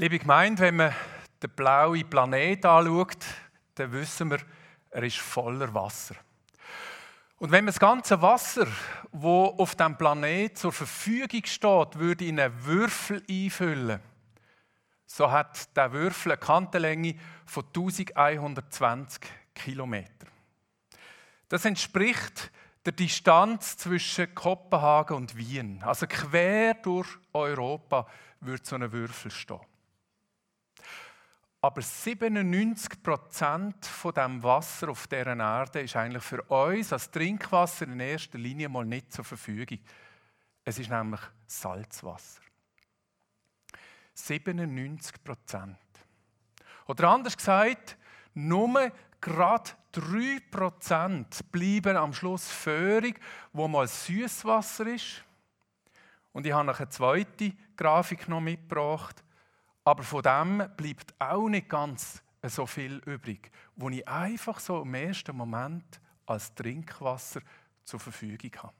Liebe Gemeinde, wenn man den blauen Planet anschaut, dann wissen wir, er ist voller Wasser. Und wenn man das ganze Wasser, wo auf dem Planet zur Verfügung steht, würde in einen Würfel einfüllen, so hat der Würfel eine Kantenlänge von 1120 Kilometern. Das entspricht der Distanz zwischen Kopenhagen und Wien. Also quer durch Europa würde so ein Würfel stehen. Aber 97 Prozent von dem Wasser auf dieser Erde ist eigentlich für uns als Trinkwasser in erster Linie mal nicht zur Verfügung. Es ist nämlich Salzwasser. 97 Prozent. Oder anders gesagt, nur gerade 3 Prozent bleiben am Schluss föhrig, wo mal Süßwasser ist. Und ich habe noch eine zweite Grafik noch mitgebracht aber von dem bleibt auch nicht ganz so viel übrig, wo ich einfach so im ersten Moment als Trinkwasser zur Verfügung habe.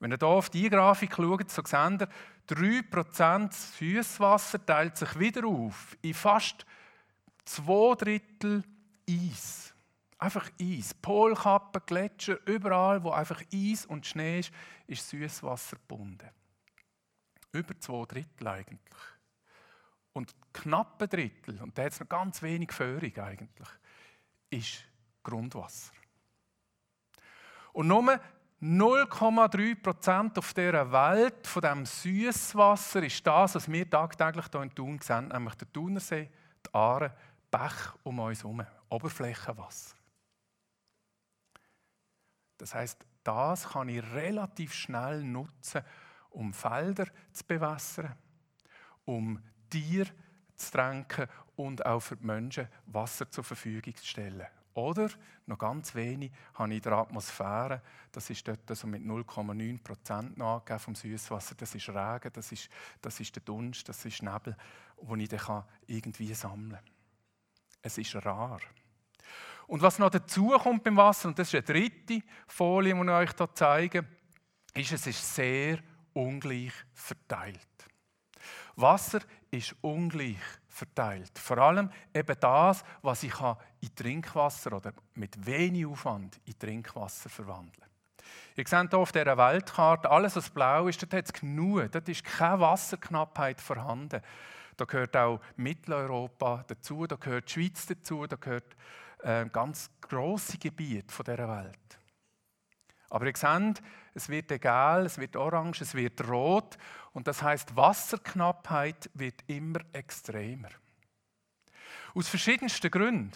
Wenn ihr hier auf die Grafik schaut, so seht ihr, 3% Süßwasser teilt sich wieder auf in fast zwei Drittel Eis. Einfach Eis. Polkappen, Gletscher, überall, wo einfach Eis und Schnee ist, ist Süßwasser gebunden. Über zwei Drittel eigentlich. Und knapp ein Drittel, und da hat es noch ganz wenig Föhrung eigentlich, ist Grundwasser. Und nur 0,3% auf dieser Welt von dem Süßwasser ist das, was wir tagtäglich hier in Thun sehen, nämlich der Thunersee, die Aare, Bach um uns herum, Oberflächenwasser. Das heißt, das kann ich relativ schnell nutzen, um Felder zu bewässern, um Tiere zu tränken und auch für die Menschen Wasser zur Verfügung zu stellen. Oder, noch ganz wenig, habe ich in der Atmosphäre, das ist dort also mit 0,9 Prozent angegeben vom Süßwasser, das ist Regen, das ist, das ist der Dunst, das ist Nebel, den ich dann irgendwie sammeln kann. Es ist rar. Und was noch dazu kommt beim Wasser, und das ist eine dritte Folie, die ich euch hier zeige, ist, es ist sehr ungleich verteilt. Wasser ist ungleich verteilt. Vor allem eben das, was ich in Trinkwasser oder mit wenig Aufwand in Trinkwasser verwandeln Ihr seht hier auf dieser Weltkarte, alles was blau ist, dort hat es genug. Dort ist keine Wasserknappheit vorhanden. Da gehört auch Mitteleuropa dazu, da gehört die Schweiz dazu, da gehört äh, ganz grosse Gebiete dieser Welt. Aber ihr seht, es wird egal, es wird orange, es wird rot und das heißt Wasserknappheit wird immer extremer. Aus verschiedensten Gründen.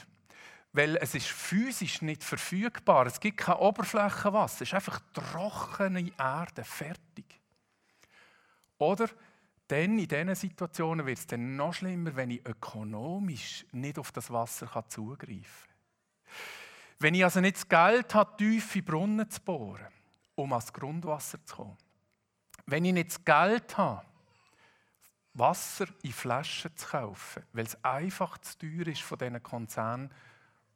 Weil es ist physisch nicht verfügbar. Es gibt kein Oberflächenwasser. Es ist einfach trockene Erde, fertig. Oder dann in diesen Situationen wird es dann noch schlimmer, wenn ich ökonomisch nicht auf das Wasser zugreifen kann. Wenn ich also nicht das Geld habe, tiefe Brunnen zu bohren, um ans Grundwasser zu kommen. Wenn ich nicht das Geld habe, Wasser in Flaschen zu kaufen, weil es einfach zu teuer ist von diesen Konzernen,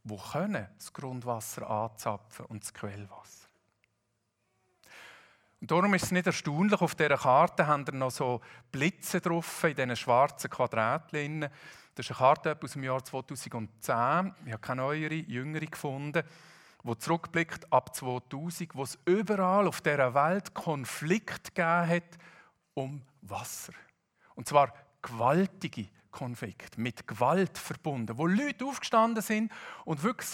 die können das Grundwasser anzapfen und das Quellwasser. Und darum ist es nicht erstaunlich, auf dieser Karte haben wir noch so Blitze drauf in diesen schwarzen Quadratlinien. Das ist eine Karte aus dem Jahr 2010. Ich habe keine neuere, jüngere gefunden, die zurückblickt ab 2000, wo es überall auf dieser Welt Konflikt gegeben hat um Wasser. Und zwar gewaltige Konflikte, mit Gewalt verbunden, wo Leute aufgestanden sind und wirklich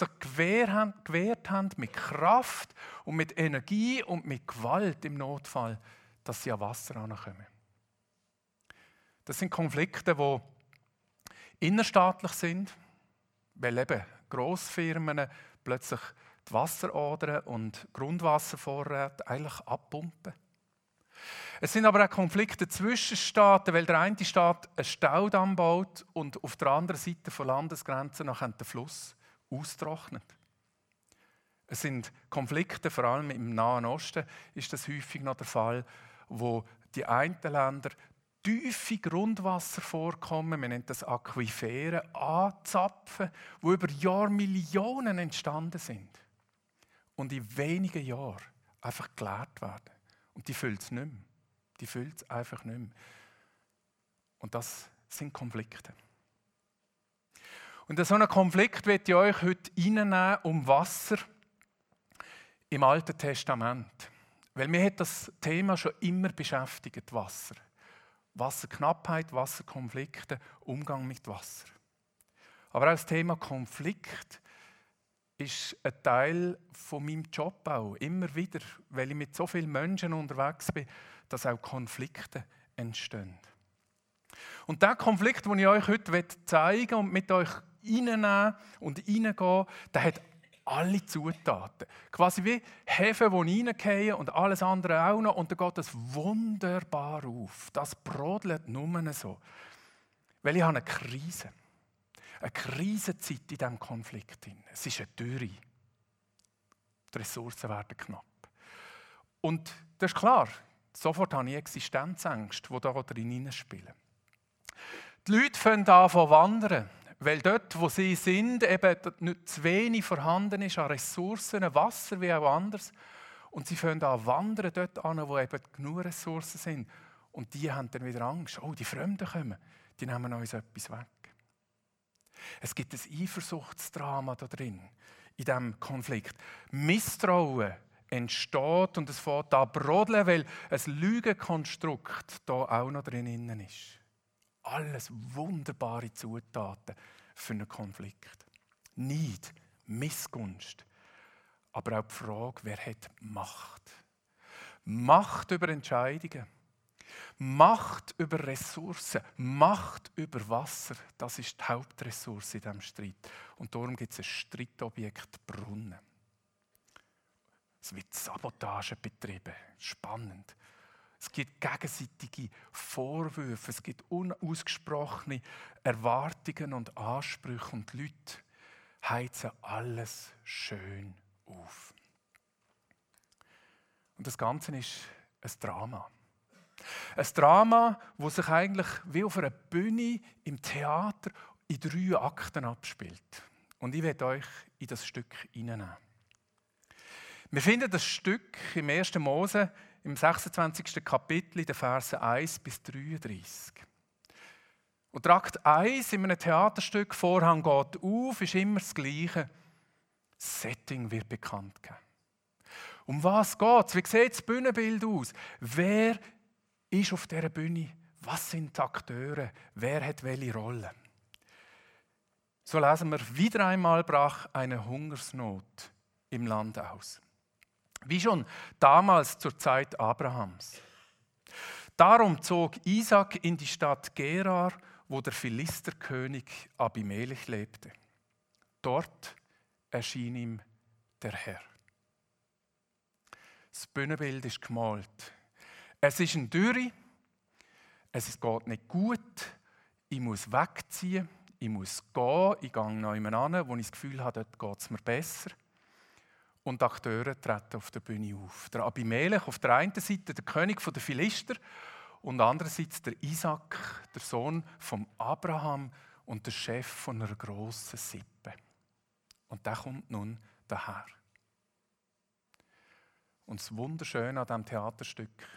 haben, gewehrt haben mit Kraft und mit Energie und mit Gewalt im Notfall, dass sie an Wasser ankommen. Das sind Konflikte, die innerstaatlich sind, weil eben Grossfirmen plötzlich die Wasseradern und Grundwasservorräte eigentlich abpumpen. Es sind aber auch Konflikte zwischen Staaten, weil der eine Staat einen Staudamm baut und auf der anderen Seite von Landesgrenzen nach den Fluss austrocknet. Es sind Konflikte, vor allem im Nahen Osten ist das häufig noch der Fall, wo die einen Länder tiefe Grundwasservorkommen, man nennt das Aquifere, anzapfen, wo über Jahre Millionen entstanden sind und in wenigen Jahren einfach geleert werden. Und die füllt es nicht mehr. Die füllt es einfach nicht mehr. Und das sind Konflikte. Und in so einen Konflikt wird ich euch heute reinnehmen um Wasser im Alten Testament. Weil mir hat das Thema schon immer beschäftigt, Wasser. Wasserknappheit, Wasserkonflikte, Umgang mit Wasser. Aber auch das Thema Konflikt ist ein Teil von meinem Job auch. Immer wieder, weil ich mit so vielen Menschen unterwegs bin, dass auch Konflikte entstehen. Und der Konflikt, den ich euch heute zeigen und mit euch reinnehmen und reingehen, der hat alle Zutaten. Quasi wie Hefe, die reingehen und alles andere auch noch. Und dann geht es wunderbar auf. Das brodelt nur so. Weil ich habe eine Krise. Eine Krisenzeit in diesem Konflikt. Es ist eine Dürre. Die Ressourcen werden knapp. Und das ist klar, sofort habe ich Existenzängste, die da drin spielen. Die Leute fangen an zu wandern. Weil dort, wo sie sind, eben nicht zu wenig vorhanden ist an Ressourcen, Wasser wie auch anders. Und sie fangen an wandern dort an, wo eben genug Ressourcen sind. Und die haben dann wieder Angst. Oh, die Fremden kommen, die nehmen uns etwas weg. Es gibt ein Eifersuchtsdrama da drin, in diesem Konflikt. Misstrauen entsteht und es fängt an brodeln, weil ein Lügenkonstrukt da auch noch drin ist. Alles wunderbare Zutaten für einen Konflikt. Neid, Missgunst, aber auch die Frage, wer hat Macht? Macht über Entscheidungen, Macht über Ressourcen, Macht über Wasser, das ist die Hauptressource in diesem Streit. Und darum gibt es ein Streitobjekt Brunnen. Es wird Sabotage betrieben. Spannend. Es gibt gegenseitige Vorwürfe, es gibt unausgesprochene Erwartungen und Ansprüche und die Leute heizen alles schön auf. Und das Ganze ist ein Drama. Ein Drama, das sich eigentlich wie auf einer Bühne im Theater in drei Akten abspielt. Und ich werde euch in das Stück hineinnehmen. Wir finden das Stück im 1. Mose im 26. Kapitel, in den Versen 1 bis 33. Und Akt 1 in einem Theaterstück, Vorhang geht auf, ist immer das Gleiche. Das Setting wird bekannt gegeben. Um was geht es? Wie sieht das Bühnenbild aus? Wer ist auf dieser Bühne? Was sind die Akteure? Wer hat welche Rolle? So lesen wir, wieder einmal brach eine Hungersnot im Land aus. Wie schon damals zur Zeit Abrahams. Darum zog Isaac in die Stadt Gerar, wo der Philisterkönig Abimelech lebte. Dort erschien ihm der Herr. Das Bühnenbild ist gemalt. Es ist ein Dürre, es geht nicht gut, ich muss wegziehen, ich muss gehen, ich gehe noch an, wo ich das Gefühl habe, dort geht es mir besser und Akteure treten auf der Bühne auf. Der Abimelech auf der einen Seite der König der Philister und andererseits der Isaac, der Sohn von Abraham und der Chef von einer grossen Sippe. Und der kommt nun daher. Und das Wunderschöne an diesem Theaterstück,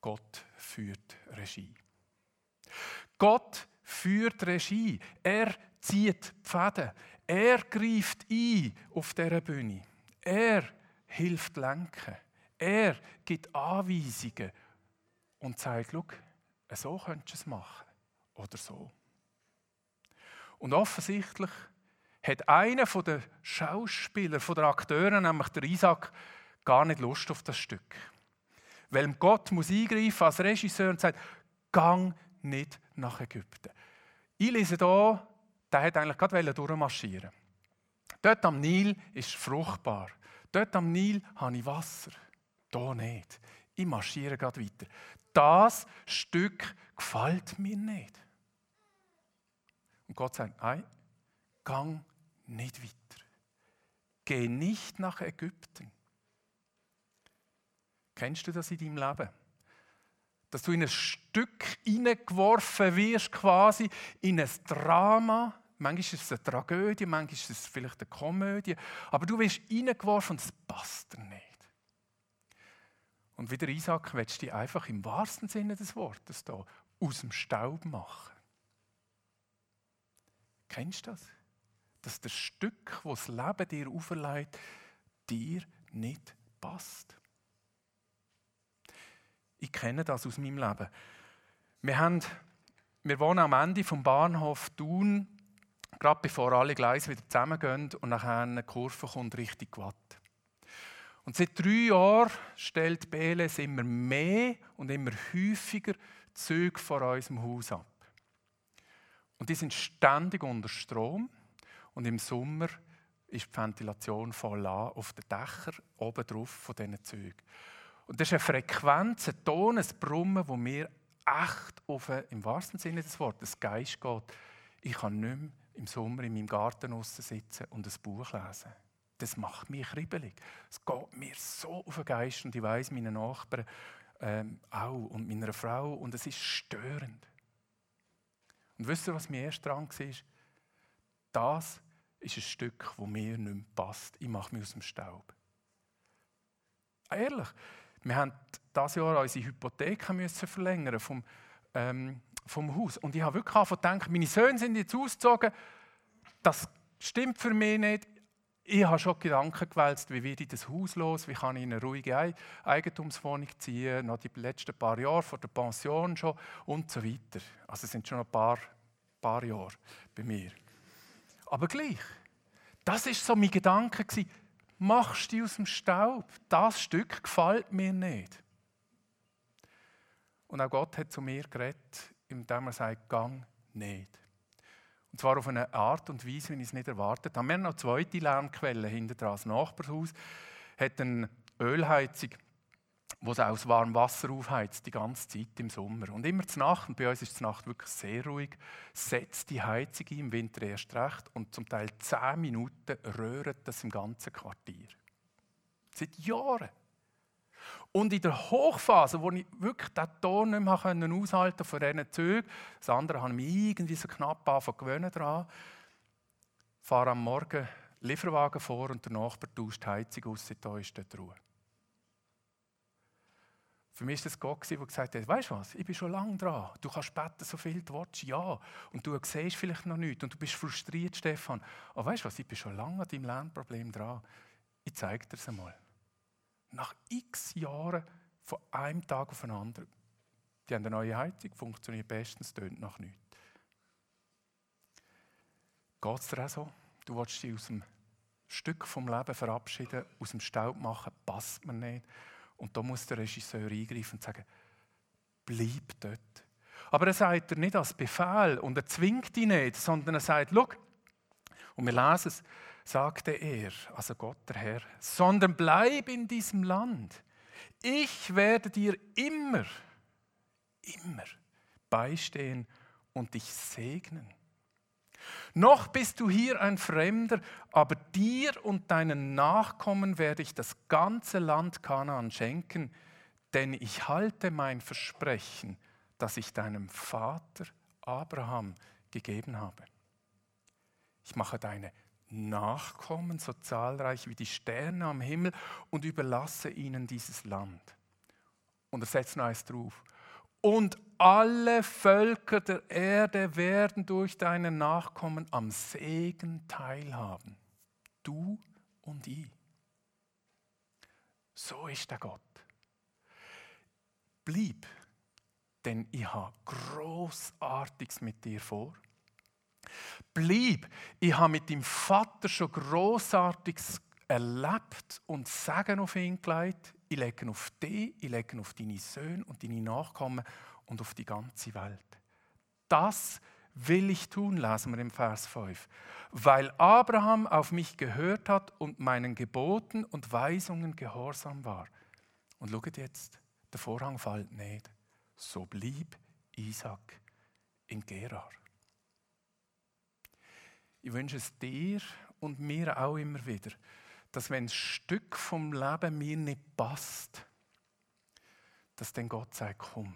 Gott führt Regie. Gott führt Regie. Er zieht Fäden. Er greift ein auf dieser Bühne. Er hilft lenken. Er gibt Anweisungen und sagt, schau, so könntest du es machen. Oder so. Und offensichtlich hat einer der Schauspieler, der Akteure, nämlich der Isaac, gar nicht Lust auf das Stück. Weil Gott muss eingreifen als Regisseur und sagt, gang nicht nach Ägypten. Ich lese hier der hat eigentlich gerade durchmarschieren. Dort am Nil ist fruchtbar. Dort am Nil habe ich Wasser. Hier nicht. Ich marschiere gerade weiter. Das Stück gefällt mir nicht. Und Gott sagt, nein, gang nicht weiter. Geh nicht nach Ägypten. Kennst du das in deinem Leben? Dass du in ein Stück hineingeworfen wirst, quasi in ein Drama, Manchmal ist es eine Tragödie, manchmal ist es vielleicht eine Komödie. Aber du wirst reingeworfen und es passt dir nicht. Und wie der Isaac willst du dich einfach im wahrsten Sinne des Wortes da aus dem Staub machen. Kennst du das? Dass das Stück, das das Leben dir auferlegt, dir nicht passt. Ich kenne das aus meinem Leben. Wir, haben, wir wohnen am Ende vom Bahnhof Thun, gerade bevor alle Gleise wieder zusammengehen und nachher eine Kurve kommt Richtung Watt. Und seit drei Jahren stellt BLS immer mehr und immer häufiger Züge vor unserem Haus ab. Und die sind ständig unter Strom und im Sommer ist die Ventilation voll an auf den Dächern oben drauf von diesen Zügen. Und das ist eine Frequenz, ein Ton, ein Brummen, wo mir echt auf, im wahrsten Sinne des Wortes, Geist geht. Ich kann nicht mehr im Sommer in meinem Garten sitzen und ein Buch lesen. Das macht mich kribbelig. Es geht mir so auf den Geist und ich weiß meine Nachbarn ähm, auch und meiner Frau und es ist störend. Und wisst ihr, was mir erst dran war? Das ist ein Stück, das mir nicht mehr passt. Ich mache mich aus dem Staub. Ehrlich, wir haben dieses Jahr unsere Hypothek müssen verlängern vom, ähm, vom Haus. Und ich habe wirklich gedacht, meine Söhne sind jetzt ausgezogen. Das stimmt für mich nicht. Ich habe schon Gedanken gewälzt, wie werde ich das Haus los, wie kann ich in eine ruhige Eigentumswohnung ziehen, noch die letzten paar Jahre vor der Pension schon und so weiter. Also es sind schon ein paar, paar Jahre bei mir. Aber gleich, das ist so mein Gedanke gewesen. Machst du aus dem Staub? Das Stück gefällt mir nicht. Und auch Gott hat zu mir geredet, indem er sagt, gang nicht. Und zwar auf eine Art und Weise, wie ich es nicht erwartet habe. Wir haben noch eine zweite Lärmquelle hinter. Das Nachbarshaus hat eine Ölheizung, die es aus warmem Wasser aufheizt, die ganze Zeit im Sommer. Und immer zur Nacht, und bei uns ist die Nacht wirklich sehr ruhig, setzt die Heizung im Winter erst recht, und zum Teil zehn Minuten röhrt das im ganzen Quartier. Seit Jahren. Und in der Hochphase, wo ich wirklich den Ton nicht mehr aushalten von diesen Zügen, das andere habe ich mich irgendwie so knapp gewöhnt daran, fahre am Morgen Lieferwagen vor und der Nachbar tauscht die Heizung aus, da ist dort Ruhe. Für mich war das Gott, der gesagt hat, weißt du was, ich bin schon lange dran. Du kannst beten, so viel du willst, ja. Und du siehst vielleicht noch nichts und du bist frustriert, Stefan. Aber weißt du was, ich bin schon lange an deinem Lernproblem dran. Ich zeige dir es einmal nach x Jahren von einem Tag auf den anderen. Die haben eine neue Heizung, funktioniert bestens, tönt nach nichts. Geht es dir auch so? Du willst dich aus dem Stück vom Leben verabschieden, aus dem Staub machen, passt mir nicht. Und da muss der Regisseur eingreifen und sagen, bleib dort. Aber er sagt er nicht als Befehl und er zwingt dich nicht, sondern er sagt, schau, und wir lesen es, sagte er, also Gott der Herr, sondern bleib in diesem Land. Ich werde dir immer, immer beistehen und dich segnen. Noch bist du hier ein Fremder, aber dir und deinen Nachkommen werde ich das ganze Land Kanaan schenken, denn ich halte mein Versprechen, das ich deinem Vater Abraham gegeben habe. Ich mache deine Nachkommen, so zahlreich wie die Sterne am Himmel, und überlasse ihnen dieses Land. Und er setzt noch eins drauf. Und alle Völker der Erde werden durch deine Nachkommen am Segen teilhaben. Du und ich. So ist der Gott. Blieb, denn ich habe Großartiges mit dir vor. Bleib. Ich habe mit dem Vater schon Großartiges erlebt und Segen auf ihn gelegt. Ich lege auf dich, ich lege auf deine Söhne und deine Nachkommen und auf die ganze Welt. Das will ich tun, lesen wir im Vers 5. Weil Abraham auf mich gehört hat und meinen Geboten und Weisungen gehorsam war. Und schaut jetzt, der Vorhang fällt nicht. So blieb Isaac in Gerar. Ich wünsche es dir und mir auch immer wieder, dass wenn ein Stück vom Leben mir nicht passt, dass dann Gott sagt, komm,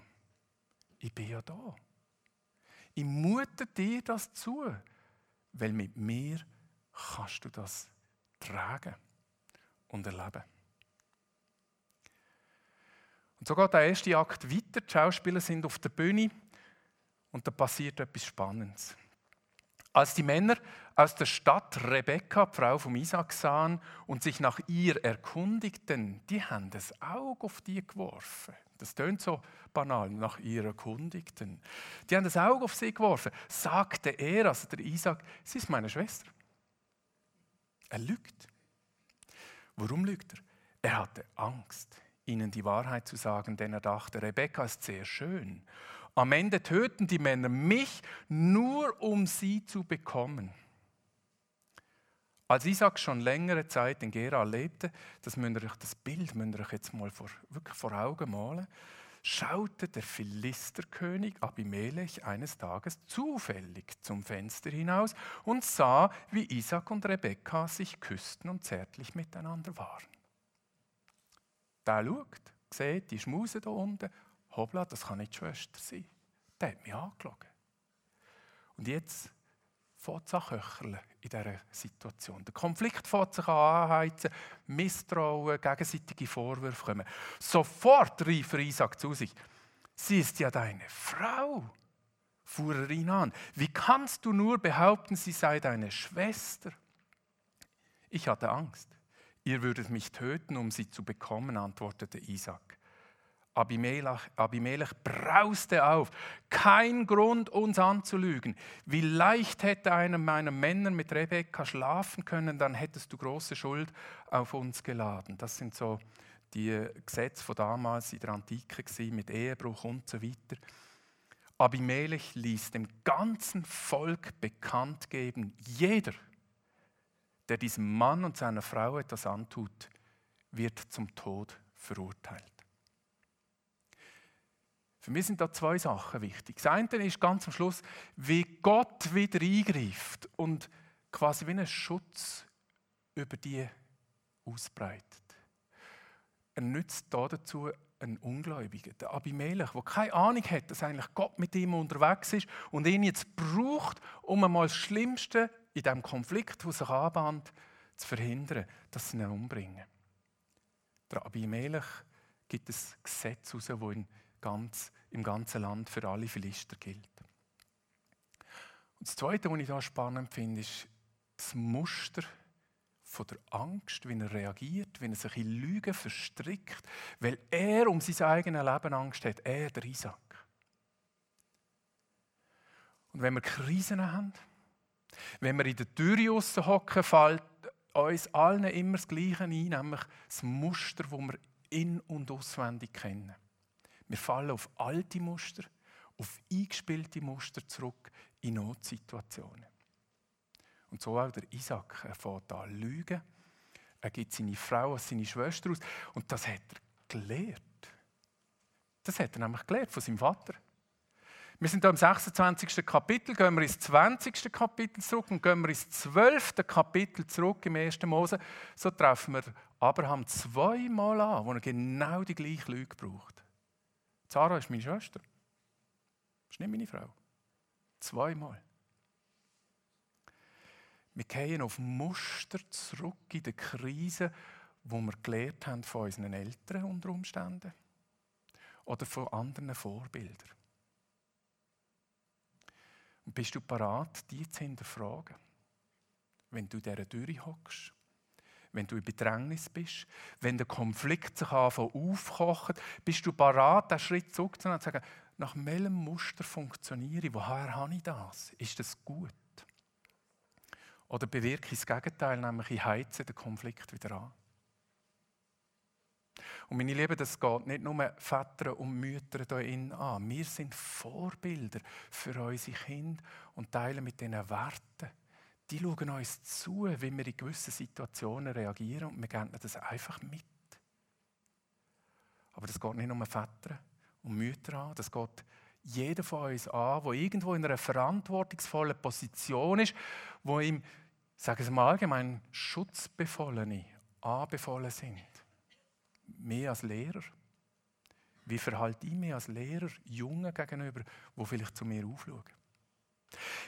ich bin ja da. Ich mute dir das zu, weil mit mir kannst du das tragen und erleben. Und so geht der erste Akt weiter. Die Schauspieler sind auf der Bühne und da passiert etwas Spannendes. Als die Männer aus der Stadt Rebekka, Frau von Isaac, sahen und sich nach ihr erkundigten, die haben das Auge auf die geworfen. Das tönt so banal, nach ihr erkundigten. Die haben das Auge auf sie geworfen. Sagte er, also der Isaac, sie ist meine Schwester. Er lügt. Warum lügt er? Er hatte Angst, ihnen die Wahrheit zu sagen, denn er dachte, Rebekka ist sehr schön. Am Ende töten die Männer mich nur, um sie zu bekommen. Als Isaac schon längere Zeit in Gera lebte, das, müsst ihr euch, das Bild müsst ihr euch jetzt mal vor, wirklich vor Augen malen, schaute der Philisterkönig Abimelech eines Tages zufällig zum Fenster hinaus und sah, wie Isaac und Rebekka sich küssten und zärtlich miteinander waren. Der schaut, sieht die Schmuse da unten, hoppla, das kann nicht Schwester sein. Der hat mich angelogen. Und jetzt fängt es an in dieser Situation. Der Konflikt fängt sich an anheizen, Misstrauen, gegenseitige Vorwürfe kommen. Sofort rief er Isaac zu sich, sie ist ja deine Frau, fuhr er ihn an. Wie kannst du nur behaupten, sie sei deine Schwester? Ich hatte Angst. Ihr würdet mich töten, um sie zu bekommen, antwortete Isaac. Abimelech, Abimelech brauste auf. Kein Grund, uns anzulügen. Wie leicht hätte einer meiner Männer mit Rebekka schlafen können, dann hättest du große Schuld auf uns geladen. Das sind so die Gesetze von damals in der Antike mit Ehebruch und so weiter. Abimelech ließ dem ganzen Volk bekannt geben, jeder, der diesem Mann und seiner Frau etwas antut, wird zum Tod verurteilt. Für mich sind da zwei Sachen wichtig. Das eine ist ganz am Schluss, wie Gott wieder eingreift und quasi wie einen Schutz über die ausbreitet. Er nützt da dazu einen Ungläubigen, der Abimelech, der keine Ahnung hat, dass eigentlich Gott mit ihm unterwegs ist und ihn jetzt braucht, um einmal das Schlimmste in diesem Konflikt, der sich anbahnt, zu verhindern, dass sie ihn umbringen. Der Abimelech gibt ein Gesetz heraus, das ihn ganz, im ganzen Land für alle Philister gilt. Und das Zweite, was ich da spannend finde, ist das Muster von der Angst, wie er reagiert, wie er sich in Lügen verstrickt, weil er um sein eigenes Leben Angst hat, er, der Isaac. Und wenn wir Krisen haben, wenn wir in der Tür hocken, fällt uns allen immer das Gleiche ein, nämlich das Muster, das wir in- und auswendig kennen. Wir fallen auf alte Muster, auf eingespielte Muster zurück in Notsituationen. Und so auch der Isaac. Er fährt an lügen. Er gibt seine Frau als seine Schwester aus. Und das hat er gelernt. Das hat er nämlich gelernt von seinem Vater. Wir sind hier im 26. Kapitel, gehen wir ins 20. Kapitel zurück und gehen wir ins 12. Kapitel zurück im 1. Mose. So treffen wir Abraham zweimal an, wo er genau die gleiche Lüge braucht. Sarah ist meine Schwester. Ist nicht meine Frau. Zweimal. Wir gehen auf Muster zurück in der Krise, wo wir gelernt haben von unseren Eltern unter Umständen oder von anderen Vorbildern. Und bist du parat, die zu hinterfragen, wenn du dieser Tür hockst wenn du in Bedrängnis bist, wenn der Konflikt sich aufkocht, bist du bereit, einen Schritt zurückzunehmen und zu sagen, nach welchem Muster funktioniere ich? Woher habe ich das? Ist das gut? Oder bewirke ich das Gegenteil, nämlich ich heize den Konflikt wieder an? Und meine Lieben, das geht nicht nur Väter und Mütter hier an. Wir sind Vorbilder für unsere Kinder und teilen mit diesen Werten die schauen uns zu, wie wir in gewissen Situationen reagieren und wir geben das einfach mit. Aber das geht nicht nur Väter und Mütter an, das geht jeder von uns an, der irgendwo in einer verantwortungsvollen Position ist, wo ihm, sagen wir mal allgemein, Schutzbefohlene anbefohlen sind. Mehr als Lehrer. Wie verhalte ich mich als Lehrer Jungen gegenüber, die vielleicht zu mir aufschauen?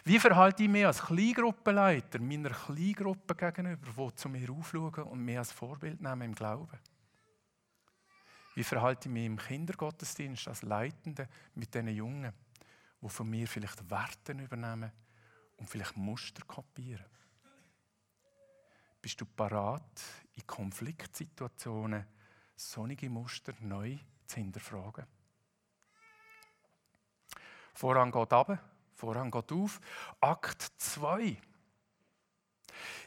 Wie verhalte ich mich als Kleingruppenleiter meiner Kleingruppe gegenüber, die zu mir aufschauen und mich als Vorbild nehmen im Glauben? Wie verhalte ich mich im Kindergottesdienst als Leitende mit diesen Jungen, die von mir vielleicht Werten übernehmen und vielleicht Muster kopieren? Bist du parat, in Konfliktsituationen sonnige Muster neu zu hinterfragen? Vorhang geht ab, Vorhang geht auf. Akt 2.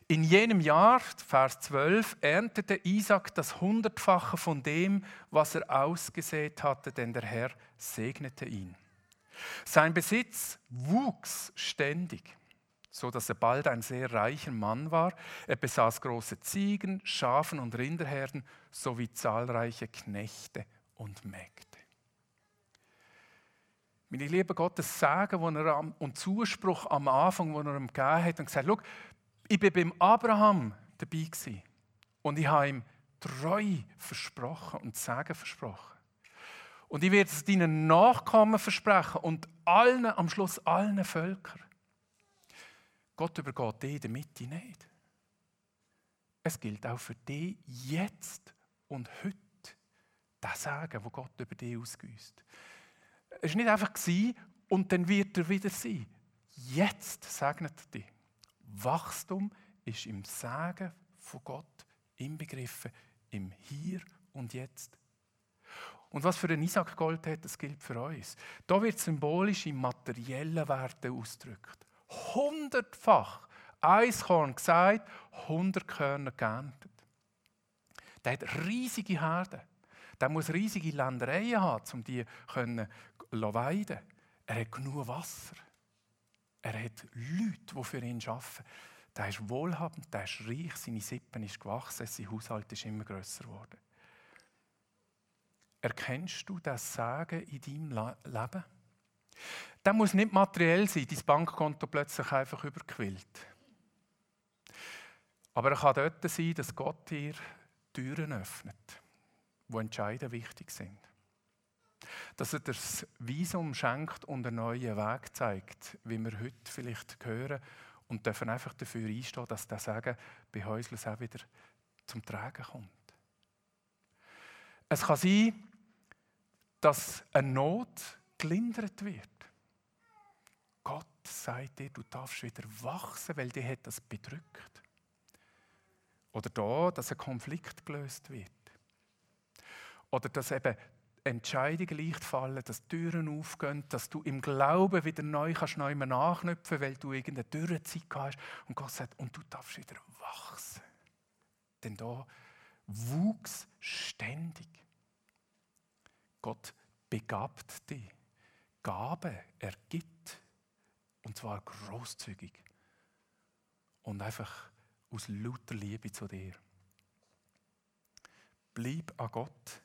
In jenem Jahr, Vers 12, erntete Isaac das Hundertfache von dem, was er ausgesät hatte, denn der Herr segnete ihn. Sein Besitz wuchs ständig, so dass er bald ein sehr reicher Mann war. Er besaß große Ziegen, Schafen und Rinderherden sowie zahlreiche Knechte und Mägde. Meine lieben Gottes Sagen wo er am, und Zuspruch am Anfang, wo er ihm gegeben hat und gesagt, hat, ich bin beim Abraham dabei gewesen. Und ich habe ihm treu versprochen und Sagen versprochen. Und ich werde es deinen Nachkommen versprechen und allen, am Schluss allen Völkern. Gott übergeht dich in der Mitte nicht. Es gilt auch für dich jetzt und heute, das Sagen, wo Gott über dich ausgüßt. War nicht einfach und dann wird er wieder sein. Jetzt segnet dich. Wachstum ist im Sagen von Gott inbegriffen, im Hier und Jetzt. Und was für den Isaac Gold hat, das gilt für uns. Da wird symbolisch in materiellen Werten ausgedrückt. Hundertfach. Eins Korn gesagt, hundert Körner geerntet. Der hat riesige Herden. Der muss riesige Ländereien haben, um die zu weiden. Er hat genug Wasser. Er hat Leute, die für ihn arbeiten. Der ist wohlhabend, der ist reich, seine Sippen ist gewachsen, sein Haushalt ist immer grösser geworden. Erkennst du das Sagen in deinem Leben? Das muss nicht materiell sein, dein Bankkonto plötzlich einfach überquillt. Aber es kann dort sein, dass Gott dir Türen öffnet, wo Entscheidungen wichtig sind dass er das Visum schenkt und einen neuen Weg zeigt, wie wir heute vielleicht hören und dürfen einfach dafür einstehen, dass das Sagen bei Häuslers auch wieder zum Tragen kommt. Es kann sein, dass eine Not gelindert wird. Gott sagt dir, du darfst wieder wachsen, weil dir hat das bedrückt. Oder da, dass ein Konflikt gelöst wird. Oder dass eben Entscheidungen leicht fallen, dass Türen aufgehen, dass du im Glauben wieder neu kannst neu nachknüpfen, weil du irgendeine Dürrezeit hast und Gott sagt, und du darfst wieder wachsen. Denn da wuchs ständig. Gott begabt dich. Gabe ergibt. Und zwar großzügig. Und einfach aus lauter Liebe zu dir. Bleib an Gott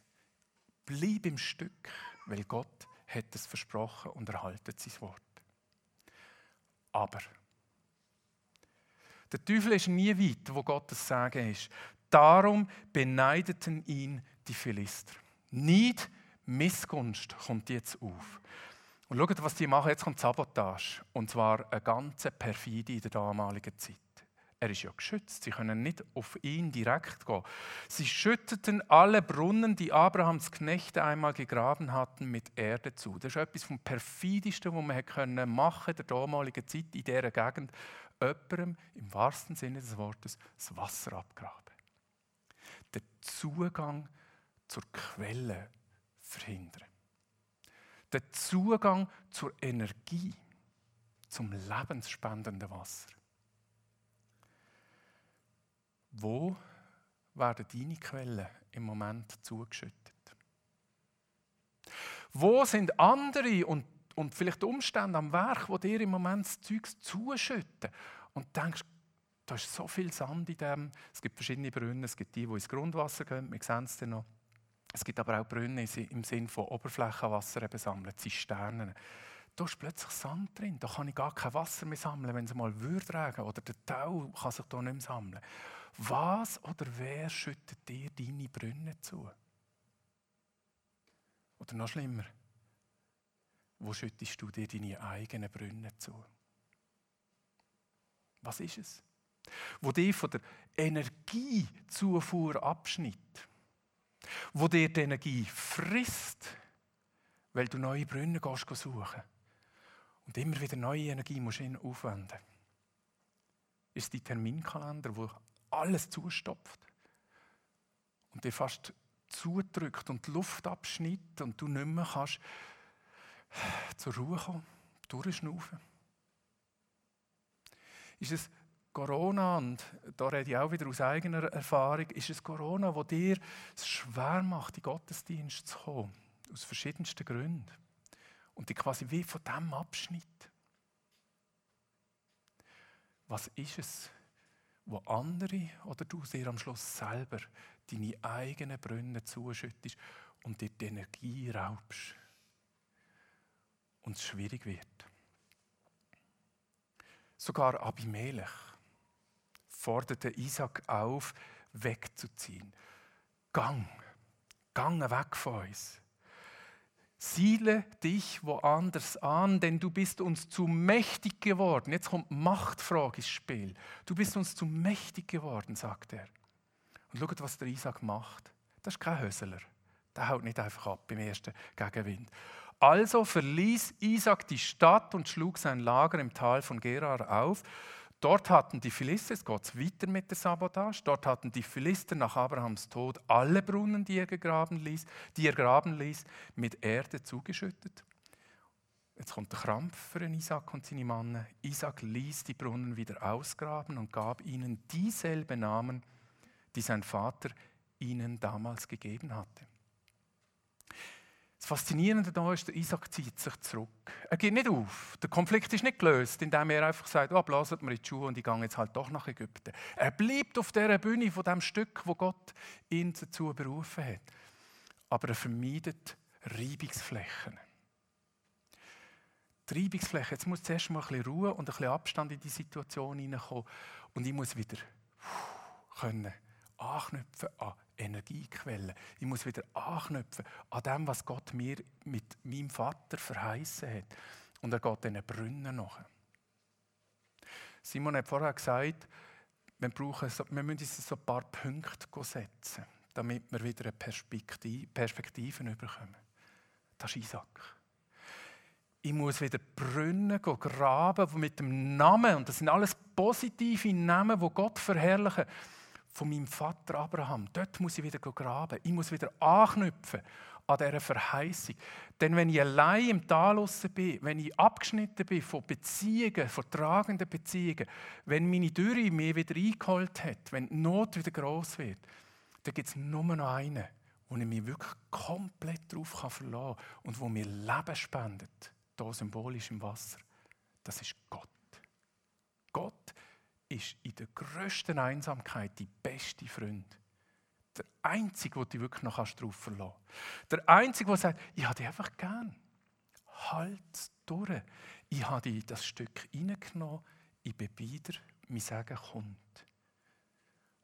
Bleib im Stück, weil Gott hat es versprochen und erhaltet sein Wort. Aber der Teufel ist nie weit, wo Gottes Sagen ist. Darum beneideten ihn die Philister. Nicht Missgunst kommt jetzt auf. Und schaut, was die machen. Jetzt kommt Sabotage. Und zwar eine ganze Perfide in der damaligen Zeit. Er ist ja geschützt. Sie können nicht auf ihn direkt gehen. Sie schütteten alle Brunnen, die Abrahams Knechte einmal gegraben hatten, mit Erde zu. Das ist etwas vom perfideste, was man können machen der damaligen Zeit in dieser Gegend. Jemandem im wahrsten Sinne des Wortes das Wasser abgraben. Den Zugang zur Quelle verhindern. Den Zugang zur Energie, zum lebensspendenden Wasser. Wo werden deine Quellen im Moment zugeschüttet? Wo sind andere und, und vielleicht Umstände am Werk, wo dir im Moment das Zeug zuschütten und denkst, da ist so viel Sand in dem. Es gibt verschiedene Brunnen, es gibt die, die ins Grundwasser gehen, wir sehen es dann noch. Es gibt aber auch Brunnen im Sinne von Oberflächenwasser eben sammeln, Zisternen. Da ist plötzlich Sand drin, da kann ich gar kein Wasser mehr sammeln, wenn es mal würde regnen oder der Tau kann sich da nicht mehr sammeln. Was oder wer schüttet dir deine Brünne zu? Oder noch schlimmer, wo schüttest du dir deine eigenen Brünne zu? Was ist es? Wo dich von der Energiezufuhr abschnitt. wo dir die Energie frisst, weil du neue Brunnen gehst suchen und immer wieder neue Energie musst aufwenden ist die Terminkalender, wo alles zustopft und dir fast zudrückt und die Luft abschneidet und du nicht mehr kannst zur Ruhe kommen, durchschnaufen. Ist es Corona, und da rede ich auch wieder aus eigener Erfahrung, ist es Corona, wo dir es schwer macht, in Gottesdienst zu kommen, aus verschiedensten Gründen, und dich quasi wie von dem abschnitt. Was ist es, wo andere oder du dir am Schluss selber deine eigenen Brunnen zuschüttest und dir die Energie raubst und es schwierig wird? Sogar Abimelech forderte Isaac auf, wegzuziehen. Gang, gang weg von uns. Siedle dich woanders an, denn du bist uns zu mächtig geworden. Jetzt kommt Machtfrage ins Spiel. Du bist uns zu mächtig geworden, sagt er. Und schaut, was der Isaac macht. Das ist kein Hösler. Der haut nicht einfach ab im ersten Gegenwind. Also verließ Isaac die Stadt und schlug sein Lager im Tal von Gerar auf. Dort hatten die Philister, es geht weiter mit der Sabotage, dort hatten die Philister nach Abrahams Tod alle Brunnen, die er, gegraben ließ, die er graben ließ, mit Erde zugeschüttet. Jetzt kommt der Krampf für den Isaac und seine Männer. Isaac ließ die Brunnen wieder ausgraben und gab ihnen dieselben Namen, die sein Vater ihnen damals gegeben hatte. Das Faszinierende da ist, der Isaac zieht sich zurück. Er geht nicht auf. Der Konflikt ist nicht gelöst, indem er einfach sagt, oh, blaset mir die Schuhe und ich gehe jetzt halt doch nach Ägypten. Er bleibt auf dieser Bühne von dem Stück, wo Gott ihn dazu berufen hat. Aber er vermeidet Reibungsflächen. Die Reibungsflächen, jetzt muss zuerst mal ein bisschen Ruhe und ein bisschen Abstand in die Situation hineinkommen. Und ich muss wieder können anknüpfen an Energiequellen. Ich muss wieder anknüpfen an dem, was Gott mir mit meinem Vater verheißen hat. Und er geht diesen Brunnen nach. Simon hat vorher gesagt, wir, brauchen so, wir müssen uns so ein paar Punkte setzen, damit wir wieder eine Perspektive, Perspektiven bekommen. Das ist Isaac. Ich muss wieder Brunnen graben mit dem Namen, und das sind alles positive Namen, wo Gott verherrlichen von meinem Vater Abraham. Dort muss ich wieder graben. Ich muss wieder anknüpfen an dieser Verheißung. Denn wenn ich allein im Tal bin, wenn ich abgeschnitten bin von Beziehungen, von tragenden Beziehungen, wenn meine Dürre mich wieder eingeholt hat, wenn die Not wieder groß wird, dann gibt es nur noch einen, wo ich mich wirklich komplett darauf verlassen kann und wo mir Leben spendet, hier symbolisch im Wasser. Das ist Gott. Gott ist in der grössten Einsamkeit die beste Freund. Der Einzige, der dich wirklich noch darauf verlassen kannst. Der Einzige, der sagt, ich habe dich einfach gern. Halt durch. Ich habe dich das Stück reingenommen, ich bin wieder, mein Sagen kommt.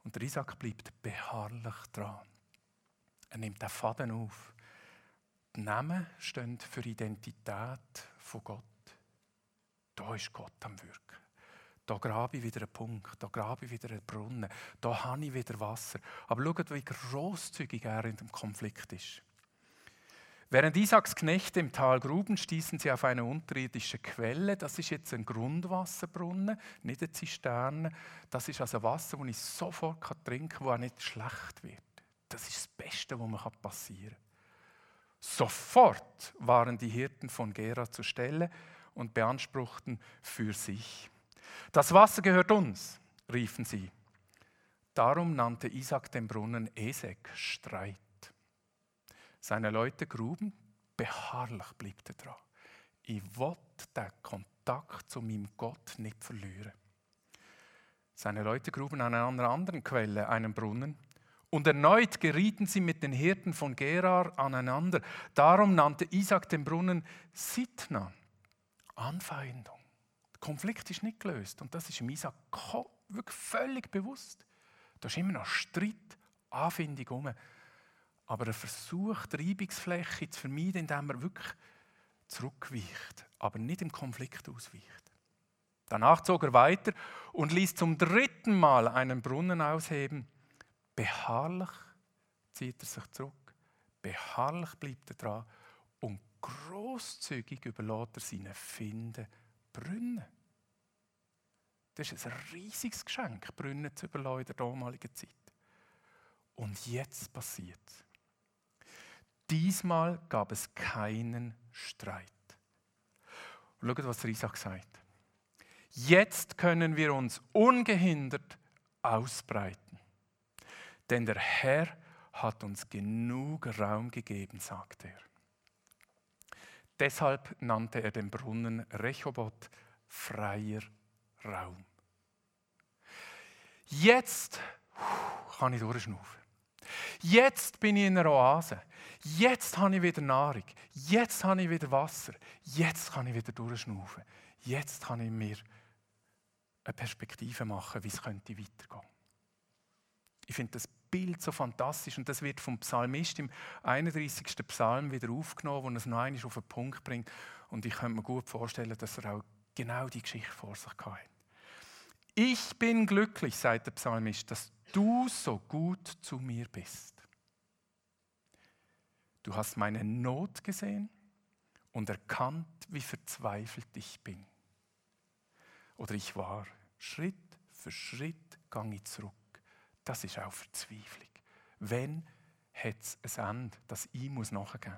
Und der Isaac bleibt beharrlich dran. Er nimmt den Faden auf. Die Namen stehen für Identität von Gott. Da ist Gott am Wirken. Da grabe ich wieder einen Punkt, da grabe ich wieder einen Brunnen, da habe ich wieder Wasser. Aber schaut, wie großzügig er in dem Konflikt ist. Während Isaaks Knechte im Tal gruben, stießen sie auf eine unterirdische Quelle. Das ist jetzt ein Grundwasserbrunnen, nicht eine Zisterne. Das ist also Wasser, das ich sofort trinken kann, das auch nicht schlecht wird. Das ist das Beste, was mir passieren kann. Sofort waren die Hirten von Gera zur Stelle und beanspruchten für sich. Das Wasser gehört uns, riefen sie. Darum nannte Isaac den Brunnen Esek, Streit. Seine Leute gruben, beharrlich blieb er dran. Ich wollte den Kontakt zu meinem Gott nicht verlieren. Seine Leute gruben an einer anderen Quelle einen Brunnen. Und erneut gerieten sie mit den Hirten von Gerar aneinander. Darum nannte Isaac den Brunnen Sitna, Anfeindung. Konflikt ist nicht gelöst. Und das ist im Isaac wirklich völlig bewusst. Da ist immer noch Streit, Anfindung herum. Aber er versucht, Reibungsfläche zu vermeiden, indem er wirklich zurückweicht, aber nicht im Konflikt ausweicht. Danach zog er weiter und ließ zum dritten Mal einen Brunnen ausheben. Beharrlich zieht er sich zurück. Beharrlich bleibt er dran und großzügig überlässt er seinen Finden Brunnen. Das ist ein riesiges Geschenk, Brunnen zu überlassen in der damaligen Zeit. Und jetzt passiert es. Diesmal gab es keinen Streit. Und schaut, was Isaac sagt. Jetzt können wir uns ungehindert ausbreiten. Denn der Herr hat uns genug Raum gegeben, sagt er. Deshalb nannte er den Brunnen Rechobot freier Raum. Jetzt kann ich durchschnaufen. Jetzt bin ich in einer Oase. Jetzt habe ich wieder Nahrung. Jetzt habe ich wieder Wasser. Jetzt kann ich wieder durchschnaufen. Jetzt kann ich mir eine Perspektive machen, wie es könnte weitergehen. Ich finde das Bild so fantastisch und das wird vom Psalmist im 31. Psalm wieder aufgenommen, wo er es noch einmal auf den Punkt bringt. Und ich könnte mir gut vorstellen, dass er auch genau die Geschichte vor sich hat. Ich bin glücklich, sagt der Psalmist, dass du so gut zu mir bist. Du hast meine Not gesehen und erkannt, wie verzweifelt ich bin. Oder ich war. Schritt für Schritt gang ich zurück. Das ist auch Verzweiflung. Wenn hat es ein Ende, das ich muss nachgeben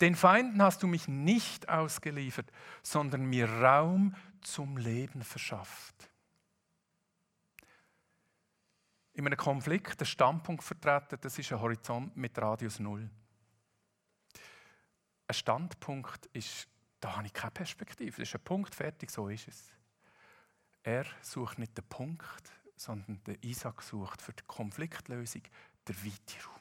Den Feinden hast du mich nicht ausgeliefert, sondern mir Raum zum Leben verschafft. In einem Konflikt den Standpunkt vertreten, das ist ein Horizont mit Radius Null. Ein Standpunkt ist, da habe ich keine Perspektive. Das ist ein Punkt, fertig, so ist es. Er sucht nicht den Punkt, sondern der Isaac sucht für die Konfliktlösung den weiten Raum.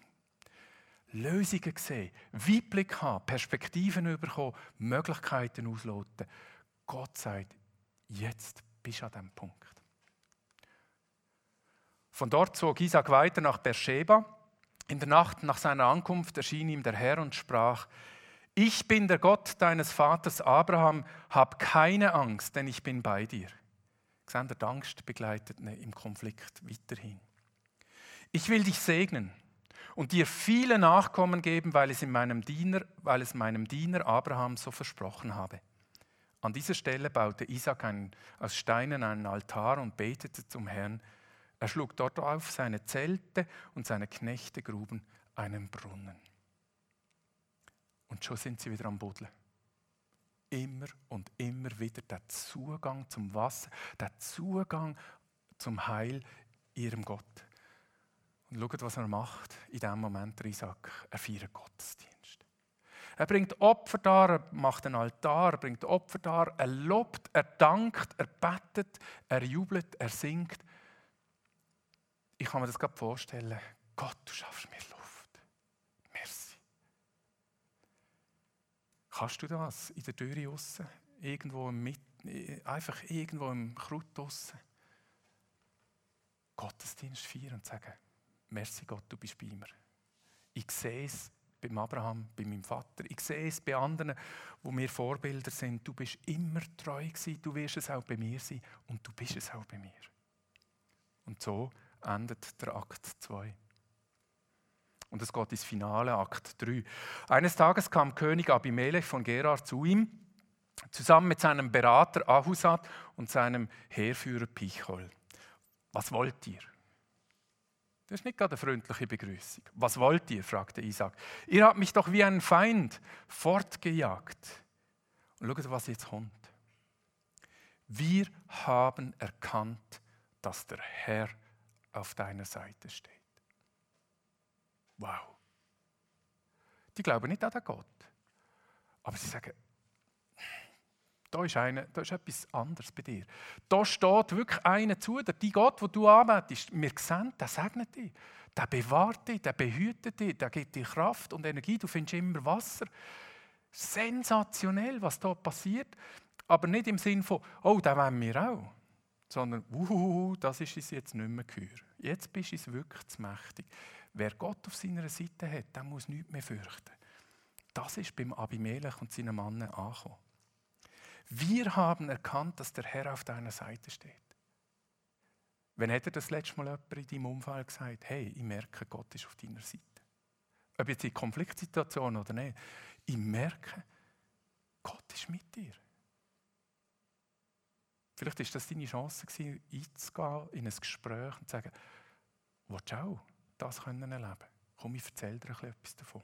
Lösungen sehen, Weitblick haben, Perspektiven bekommen, Möglichkeiten ausloten. Gott sagt, jetzt bist du an diesem Punkt. Von dort zog Isaac weiter nach Beersheba. In der Nacht nach seiner Ankunft erschien ihm der Herr und sprach: Ich bin der Gott deines Vaters Abraham, hab keine Angst, denn ich bin bei dir. Sehen die Angst begleitet ihn im Konflikt weiterhin. Ich will dich segnen und dir viele Nachkommen geben, weil es, in meinem Diener, weil es meinem Diener Abraham so versprochen habe. An dieser Stelle baute Isaac einen, aus Steinen einen Altar und betete zum Herrn, er schlug dort auf seine Zelte und seine Knechte gruben einen Brunnen. Und schon sind sie wieder am Buddeln. Immer und immer wieder der Zugang zum Wasser, der Zugang zum Heil ihrem Gott. Und schaut, was er macht in dem Moment, Isaac. Er feiert Gottesdienst. Er bringt Opfer dar, er macht einen Altar, er bringt Opfer dar, er lobt, er dankt, er betet, er jubelt, er singt ich kann mir das gerade vorstellen. Gott, du schaffst mir Luft. Merci. Kannst du das in der Tür aussen? Irgendwo im Mit einfach irgendwo im Krut aussen? Gottesdienst feiern und sagen, merci Gott, du bist bei mir. Ich sehe es beim Abraham, bei meinem Vater. Ich sehe es bei anderen, wo mir Vorbilder sind. Du bist immer treu gewesen, du wirst es auch bei mir sein und du bist es auch bei mir. Und so endet der Akt 2. Und es geht ins Finale, Akt 3. Eines Tages kam König Abimelech von Gerar zu ihm, zusammen mit seinem Berater Ahusat und seinem Heerführer Pichol. Was wollt ihr? Das ist nicht gerade eine freundliche Begrüßung. Was wollt ihr? fragte Isaac. Ihr habt mich doch wie einen Feind fortgejagt. Und schaut, was jetzt kommt. Wir haben erkannt, dass der Herr auf deiner Seite steht. Wow. Die glauben nicht an den Gott. Aber sie sagen, da ist, eine, da ist etwas anderes bei dir. Da steht wirklich einer zu dir. Die Gott, den du anbetest, wir sehen, der segnet dich. Der bewahrt dich, der behütet dich, der gibt dir Kraft und Energie. Du findest immer Wasser. Sensationell, was da passiert. Aber nicht im Sinn von, oh, da wollen wir auch. Sondern, uhuhu, das ist es jetzt nicht mehr gehör. Jetzt bist du es wirklich zu mächtig. Wer Gott auf seiner Seite hat, der muss nichts mehr fürchten. Das ist beim Abimelech und seinen Mannen angekommen. Wir haben erkannt, dass der Herr auf deiner Seite steht. Wann hat er das letzte Mal jemand in deinem Umfeld gesagt, hey, ich merke, Gott ist auf deiner Seite? Ob jetzt in Konfliktsituationen oder nicht, ich merke, Gott ist mit dir. Vielleicht ist das deine Chance, einzugehen in ein Gespräch und zu sagen, willst du auch das können erleben Komm, ich erzähle dir etwas davon.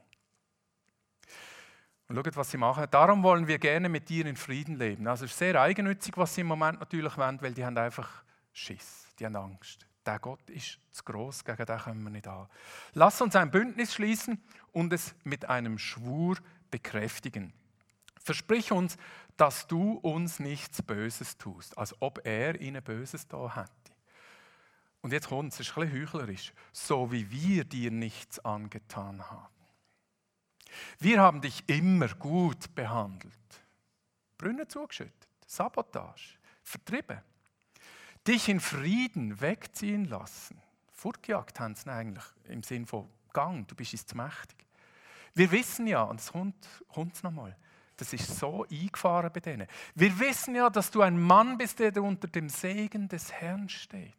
Und schaut, was sie machen. Darum wollen wir gerne mit dir in Frieden leben. Also es ist sehr eigennützig, was sie im Moment natürlich wollen, weil die haben einfach Schiss, die haben Angst. Der Gott ist zu groß, gegen den können wir nicht an. Lass uns ein Bündnis schließen und es mit einem Schwur bekräftigen. Versprich uns, dass du uns nichts Böses tust, als ob er ihnen Böses da hätte. Und jetzt kommt es, ist ein bisschen heuchlerisch, so wie wir dir nichts angetan haben. Wir haben dich immer gut behandelt. Brunnen zugeschüttet, Sabotage, vertrieben. Dich in Frieden wegziehen lassen. Fortgejagt haben sie eigentlich im Sinn von Gang, du bist uns zu mächtig. Wir wissen ja, und es kommt, kommt nochmal, das ist so eingefahren bei denen. Wir wissen ja, dass du ein Mann bist, der unter dem Segen des Herrn steht.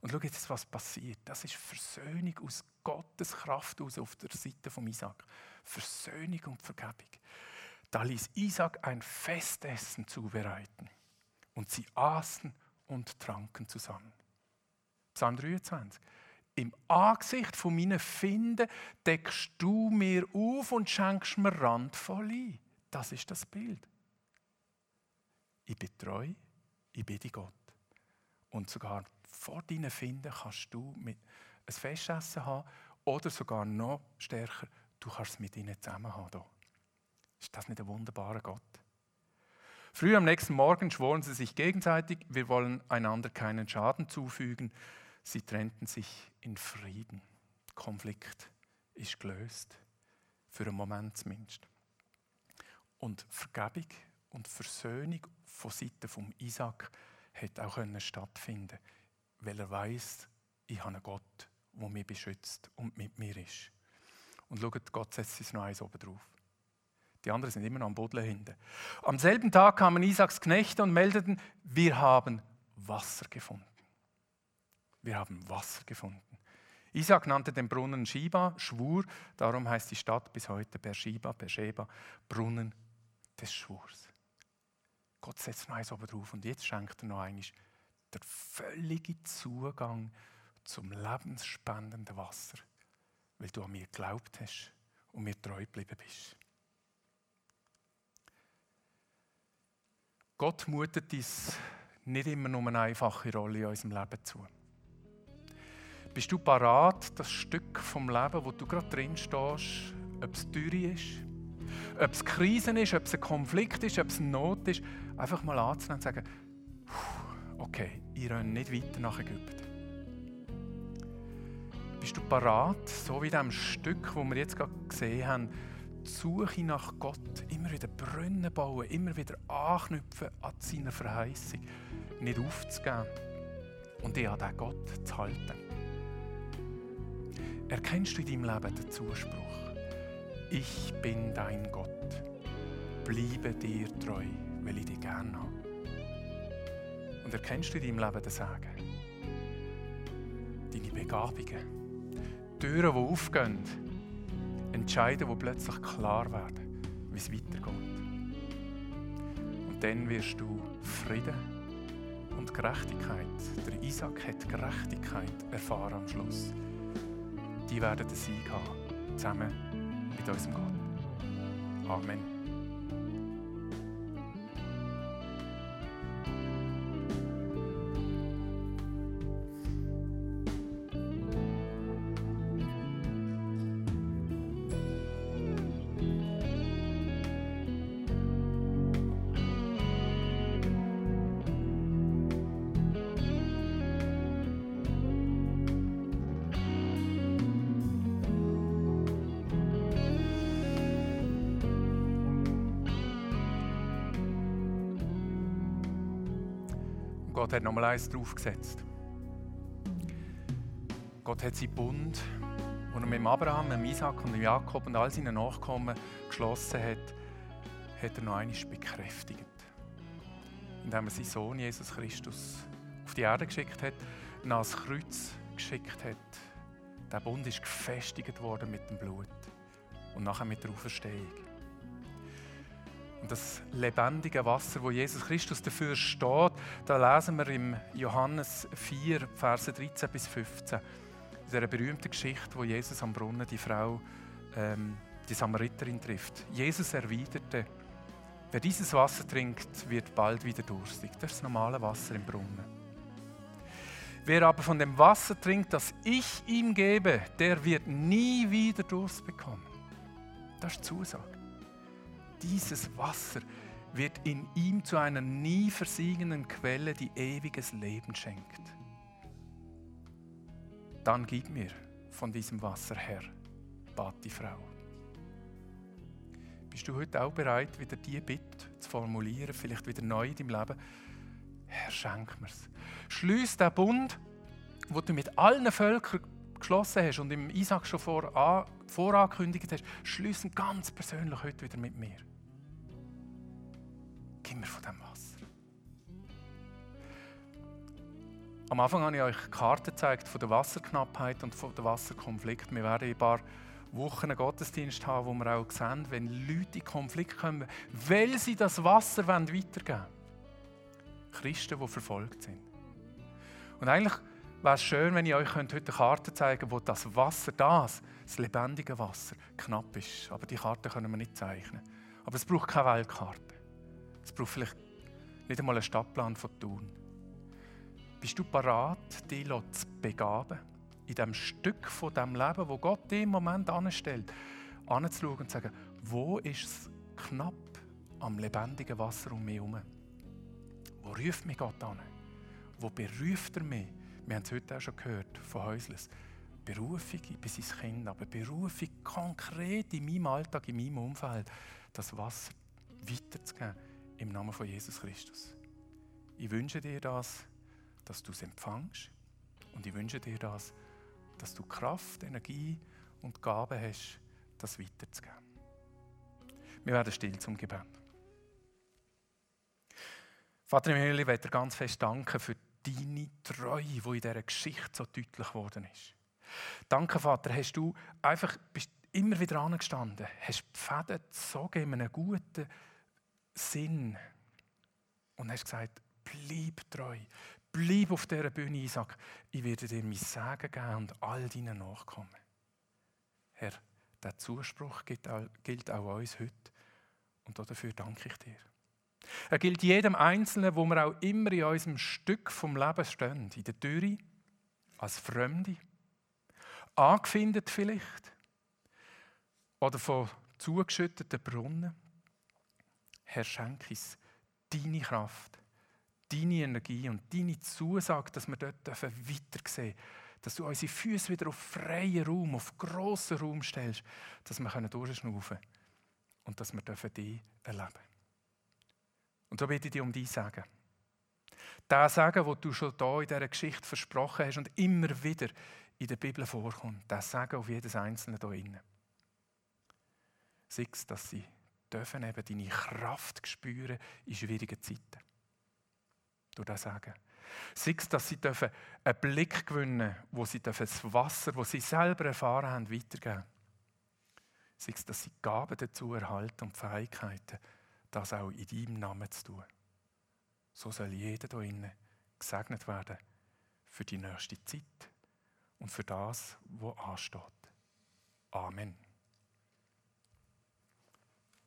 Und schau jetzt, was passiert. Das ist Versöhnung aus Gottes Kraft aus auf der Seite von Isaac. Versöhnung und Vergebung. Da ließ Isaac ein Festessen zubereiten. Und sie aßen und tranken zusammen. Psalm 23. Im Angesicht von meinen Finden deckst du mir auf und schenkst mir randvoll ein. Das ist das Bild. Ich bin treu, ich bin Gott. Und sogar vor deinen Finden kannst du mit ein Festessen haben oder sogar noch stärker, du kannst es mit ihnen zusammen haben. Hier. Ist das nicht ein wunderbarer Gott? Früh am nächsten Morgen schworen sie sich gegenseitig, wir wollen einander keinen Schaden zufügen. Sie trennten sich in Frieden. Konflikt ist gelöst, für einen Moment zumindest. Und Vergebung und Versöhnung von Seiten von Isaac hätte auch stattfinden weil er weiß, ich habe einen Gott, der mich beschützt und mit mir ist. Und schaut, Gott setzt sich noch eins oben drauf. Die anderen sind immer noch am Boden hinten. Am selben Tag kamen Isaaks Knechte und meldeten, wir haben Wasser gefunden. Wir haben Wasser gefunden. Isaac nannte den Brunnen Shiba, Schwur, darum heißt die Stadt bis heute Beersheba, Beersheba, Brunnen des Schwurs. Gott setzt noch eins oben drauf und jetzt schenkt er noch einmal der völlige Zugang zum lebensspendenden Wasser, weil du an mir geglaubt hast und mir treu geblieben bist. Gott mutet uns nicht immer nur eine einfache Rolle in unserem Leben zu. Bist du parat, das Stück vom Leben, wo du gerade drin stehst, ob es Dürre ist, ob es Krisen ist, ob es ein Konflikt ist, ob es Not ist, einfach mal anzunehmen und zu sagen, okay, ich renne nicht weiter nach Ägypten. Bist du parat, so wie dem Stück, wo wir jetzt gerade gesehen haben, die Suche nach Gott, immer wieder Brunnen bauen, immer wieder anknüpfen an seine Verheißung, nicht aufzugeben und dich an diesen Gott zu halten? Erkennst du in deinem Leben den Zuspruch? Ich bin dein Gott. Bleibe dir treu, weil ich dich gerne habe. Und erkennst du in deinem Leben den Segen? Deine Begabungen, Türen, die aufgehen, Entscheiden, die plötzlich klar werden, wie es weitergeht. Und dann wirst du Frieden und Gerechtigkeit. Der Isaac hat Gerechtigkeit erfahren am Schluss. Die werden den Sieg haben, zusammen mit unserem Gott. Amen. Hat nochmal eins draufgesetzt. Gott hat seinen Bund, den er mit Abraham, mit Isaac und Jakob und all seinen Nachkommen geschlossen hat, hat er noch einmal bekräftigt. Indem er seinen Sohn Jesus Christus auf die Erde geschickt hat, ihn ans Kreuz geschickt hat. Der Bund ist gefestigt worden mit dem Blut und nachher mit der Auferstehung. Und das lebendige Wasser, wo Jesus Christus dafür steht, da lesen wir im Johannes 4, Verse 13 bis 15, in dieser berühmten Geschichte, wo Jesus am Brunnen die Frau, ähm, die Samariterin trifft. Jesus erwiderte, wer dieses Wasser trinkt, wird bald wieder durstig. Das ist das normale Wasser im Brunnen. Wer aber von dem Wasser trinkt, das ich ihm gebe, der wird nie wieder Durst bekommen. Das ist Zusage. Dieses Wasser wird in ihm zu einer nie versiegenden Quelle, die ewiges Leben schenkt. Dann gib mir von diesem Wasser, Herr, bat die Frau. Bist du heute auch bereit, wieder diese Bitte zu formulieren, vielleicht wieder neu in deinem Leben? Herr, schenk mir's. Schließ den Bund, wo du mit allen Völkern geschlossen hast und im Isaac schon vor, vorangekündigt hast, schließen ganz persönlich heute wieder mit mir. Gib mir von dem Wasser. Am Anfang habe ich euch Karten gezeigt von der Wasserknappheit und von dem Wasserkonflikt. Wir werden ein paar Wochen einen Gottesdienst haben, wo wir auch sehen, wenn Leute in Konflikt kommen, weil sie das Wasser weitergeben wollen. Christen, die verfolgt sind. Und eigentlich wäre es schön, wenn ich euch heute eine Karte zeigen könnte, wo das Wasser, das, das lebendige Wasser, knapp ist. Aber die Karte können wir nicht zeichnen. Aber es braucht keine Weltkarte. Es braucht vielleicht nicht einmal einen Stadtplan von Thun. Bist du parat, dich zu begaben? In dem Stück von dem Leben, wo Gott dir im Moment anstellt, anzuschauen und zu sagen, wo ist es knapp am lebendigen Wasser um mich herum? Wo ruft mich Gott an? Wo beruft er mich? Wir haben es heute auch schon gehört von Häusles. Berufung, ich bin sein Kind, aber Berufung konkret in meinem Alltag, in meinem Umfeld, das Wasser weiterzugeben im Namen von Jesus Christus. Ich wünsche dir das, dass du es empfangst und ich wünsche dir das, dass du Kraft, Energie und Gabe hast, das weiterzugeben. Wir werden still zum Gebet. Vater im Himmel, ich möchte dir ganz fest danken für deine Treue, die in dieser Geschichte so deutlich geworden ist. Danke, Vater, hast du einfach bist immer wieder angestanden, hast die Fäden gezogen in einem guten Sinn und hast gesagt, bleib treu, bleib auf dieser Bühne, Isaac, ich werde dir mein Segen geben und all deinen Nachkommen. Herr, der Zuspruch gilt auch uns heute und dafür danke ich dir. Er gilt jedem Einzelnen, wo wir auch immer in unserem Stück vom Leben stehen. In der Türe, als Fremde, angefindet vielleicht oder von zugeschütteten Brunnen. Herr, schenk uns deine Kraft, deine Energie und deine Zusage, dass wir dort weiter sehen dass du unsere Füße wieder auf freien Raum, auf grossen Raum stellst, dass wir durchschnaufen können und dass wir dich erleben dürfen. Und so bitte ich dich um dein Sagen. Der Sagen, wo du schon hier in dieser Geschichte versprochen hast und immer wieder in der Bibel vorkommt. Der Sagen auf jedes Einzelne hier innen. Sei es, dass sie dürfen eben deine Kraft spüren in schwierigen Zeiten. Durch das Sagen. Sei es, dass sie dürfen einen Blick gewinnen wo sie dürfen das Wasser, das sie selber erfahren haben, weitergeben. Sei es, dass sie Gaben dazu erhalten und Fähigkeiten, das auch in deinem Namen zu tun. So soll jeder hier innen gesegnet werden für die nächste Zeit und für das, was ansteht. Amen.